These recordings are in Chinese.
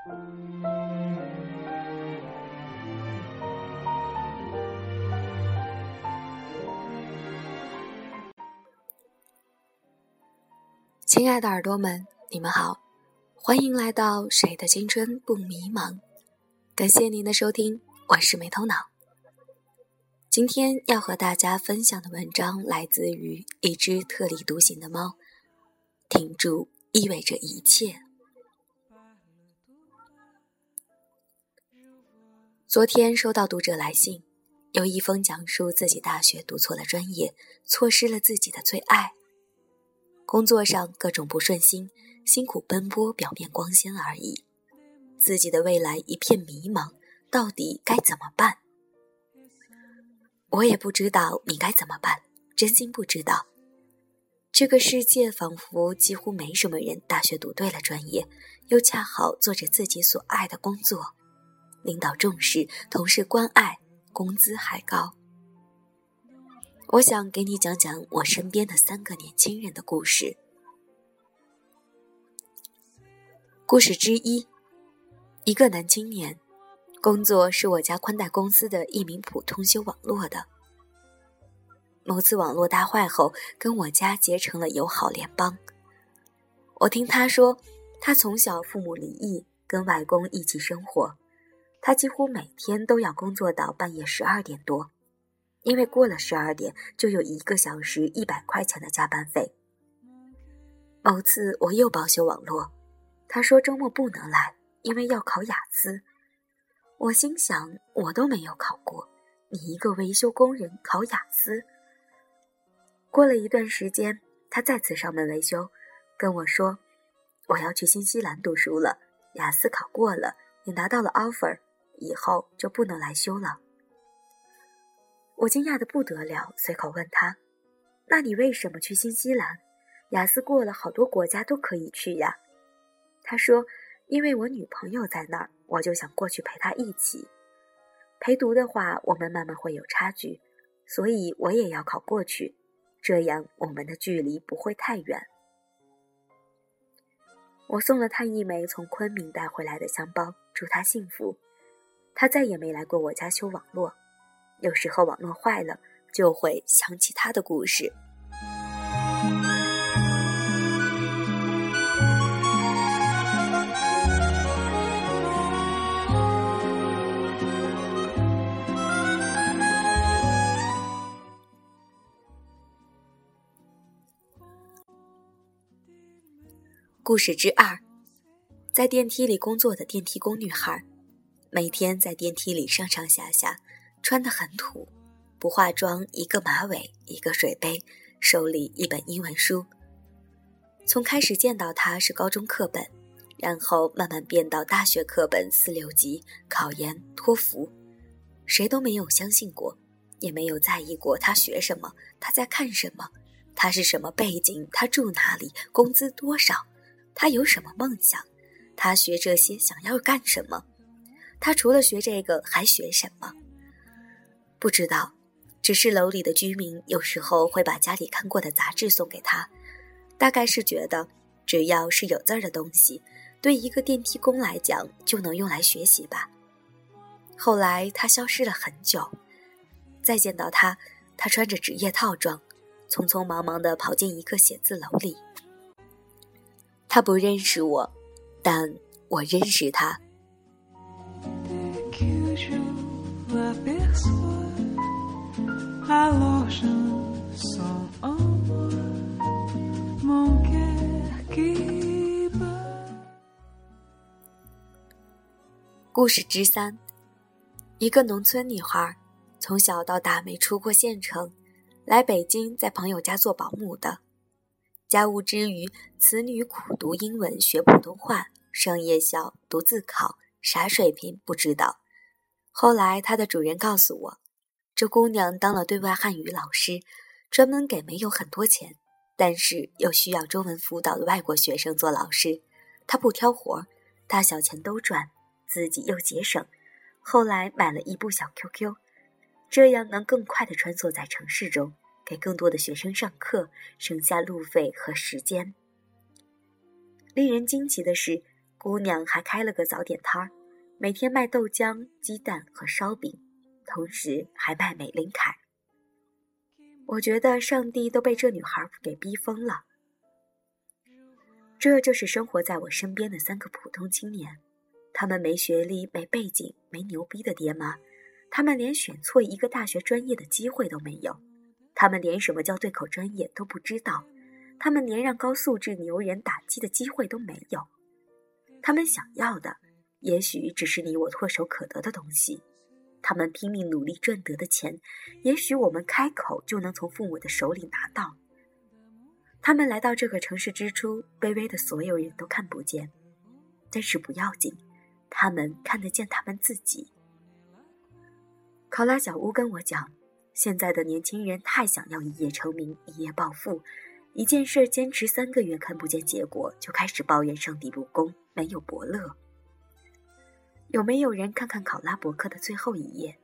亲爱的耳朵们，你们好，欢迎来到《谁的青春不迷茫》。感谢您的收听，我是没头脑。今天要和大家分享的文章来自于一只特立独行的猫。挺住意味着一切。昨天收到读者来信，有一封讲述自己大学读错了专业，错失了自己的最爱。工作上各种不顺心，辛苦奔波，表面光鲜而已。自己的未来一片迷茫，到底该怎么办？我也不知道你该怎么办，真心不知道。这个世界仿佛几乎没什么人大学读对了专业，又恰好做着自己所爱的工作，领导重视，同事关爱，工资还高。我想给你讲讲我身边的三个年轻人的故事。故事之一：一个男青年，工作是我家宽带公司的一名普通修网络的。某次网络大坏后，跟我家结成了友好联邦。我听他说，他从小父母离异，跟外公一起生活，他几乎每天都要工作到半夜十二点多。因为过了十二点就有一个小时一百块钱的加班费。某次我又报修网络，他说周末不能来，因为要考雅思。我心想，我都没有考过，你一个维修工人考雅思？过了一段时间，他再次上门维修，跟我说我要去新西兰读书了，雅思考过了，也拿到了 offer，以后就不能来修了。我惊讶的不得了，随口问他：“那你为什么去新西兰？雅思过了，好多国家都可以去呀。”他说：“因为我女朋友在那儿，我就想过去陪她一起。陪读的话，我们慢慢会有差距，所以我也要考过去，这样我们的距离不会太远。”我送了他一枚从昆明带回来的香包，祝他幸福。他再也没来过我家修网络。有时候网络坏了，就会想起他的故事。故事之二，在电梯里工作的电梯工女孩，每天在电梯里上上下下。穿得很土，不化妆，一个马尾，一个水杯，手里一本英文书。从开始见到他是高中课本，然后慢慢变到大学课本四六级，考研、托福，谁都没有相信过，也没有在意过他学什么，他在看什么，他是什么背景，他住哪里，工资多少，他有什么梦想，他学这些想要干什么，他除了学这个还学什么。不知道，只是楼里的居民有时候会把家里看过的杂志送给他，大概是觉得只要是有字儿的东西，对一个电梯工来讲就能用来学习吧。后来他消失了很久，再见到他，他穿着职业套装，匆匆忙忙地跑进一个写字楼里。他不认识我，但我认识他。故事之三：一个农村女孩，从小到大没出过县城，来北京在朋友家做保姆的。家务之余，此女苦读英文，学普通话，上夜校，读自考，啥水平不知道。后来它的主人告诉我。这姑娘当了对外汉语老师，专门给没有很多钱，但是又需要中文辅导的外国学生做老师。她不挑活，大小钱都赚，自己又节省。后来买了一部小 QQ，这样能更快地穿梭在城市中，给更多的学生上课，省下路费和时间。令人惊奇的是，姑娘还开了个早点摊儿，每天卖豆浆、鸡蛋和烧饼，同时还卖美林凯。我觉得上帝都被这女孩给逼疯了。这就是生活在我身边的三个普通青年，他们没学历、没背景、没牛逼的爹妈，他们连选错一个大学专业的机会都没有，他们连什么叫对口专业都不知道，他们连让高素质牛人打击的机会都没有。他们想要的，也许只是你我唾手可得的东西；他们拼命努力赚得的钱，也许我们开口就能从父母的手里拿到。他们来到这个城市之初，卑微的所有人都看不见，但是不要紧，他们看得见他们自己。考拉小屋跟我讲，现在的年轻人太想要一夜成名、一夜暴富，一件事坚持三个月看不见结果，就开始抱怨上帝不公，没有伯乐。有没有人看看考拉博客的最后一页？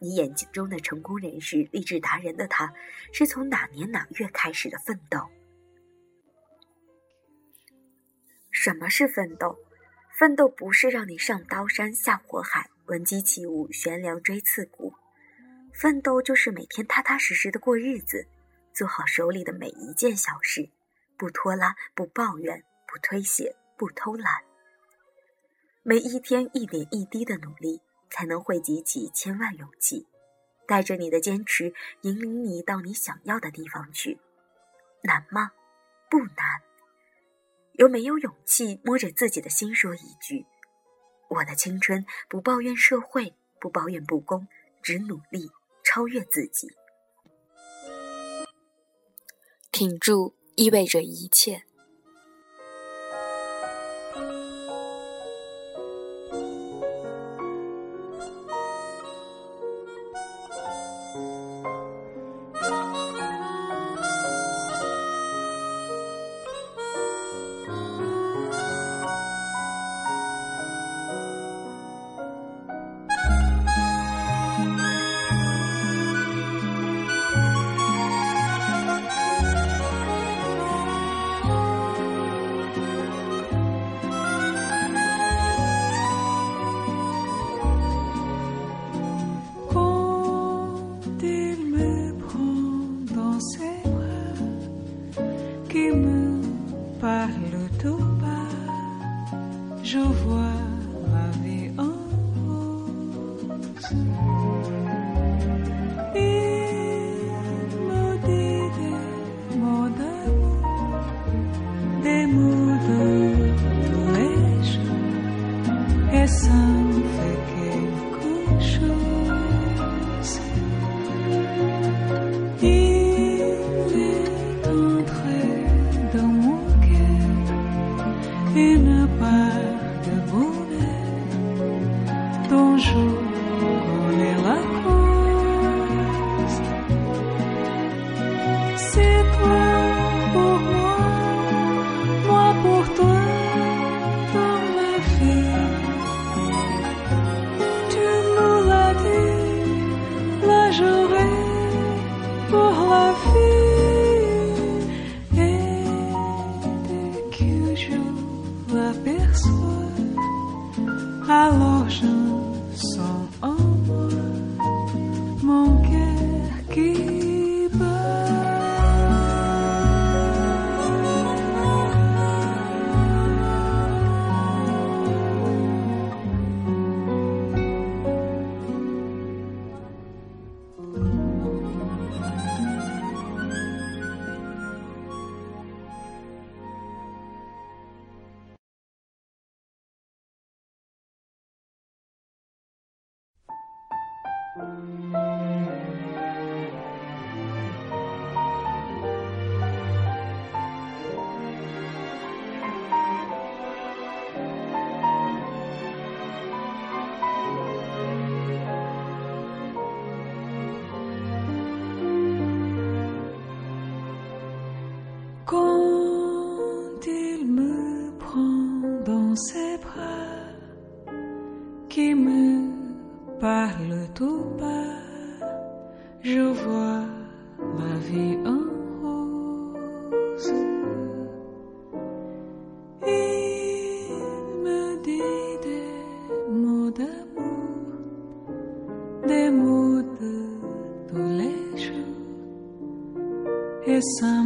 你眼睛中的成功人士、励志达人的他，是从哪年哪月开始的奋斗？什么是奋斗？奋斗不是让你上刀山下火海，闻鸡起舞，悬梁锥刺股。奋斗就是每天踏踏实实的过日子，做好手里的每一件小事，不拖拉，不抱怨，不推卸，不偷懒。每一天一点一滴的努力，才能汇集起千万勇气，带着你的坚持，引领你到你想要的地方去。难吗？不难。有没有勇气摸着自己的心说一句：“我的青春不抱怨社会，不抱怨不公，只努力超越自己。”挺住意味着一切。ses bras qui me parle tout bas. Je vois ma vie en rose. Il me dit des mots d'amour, des mots de tous les jours. Et ça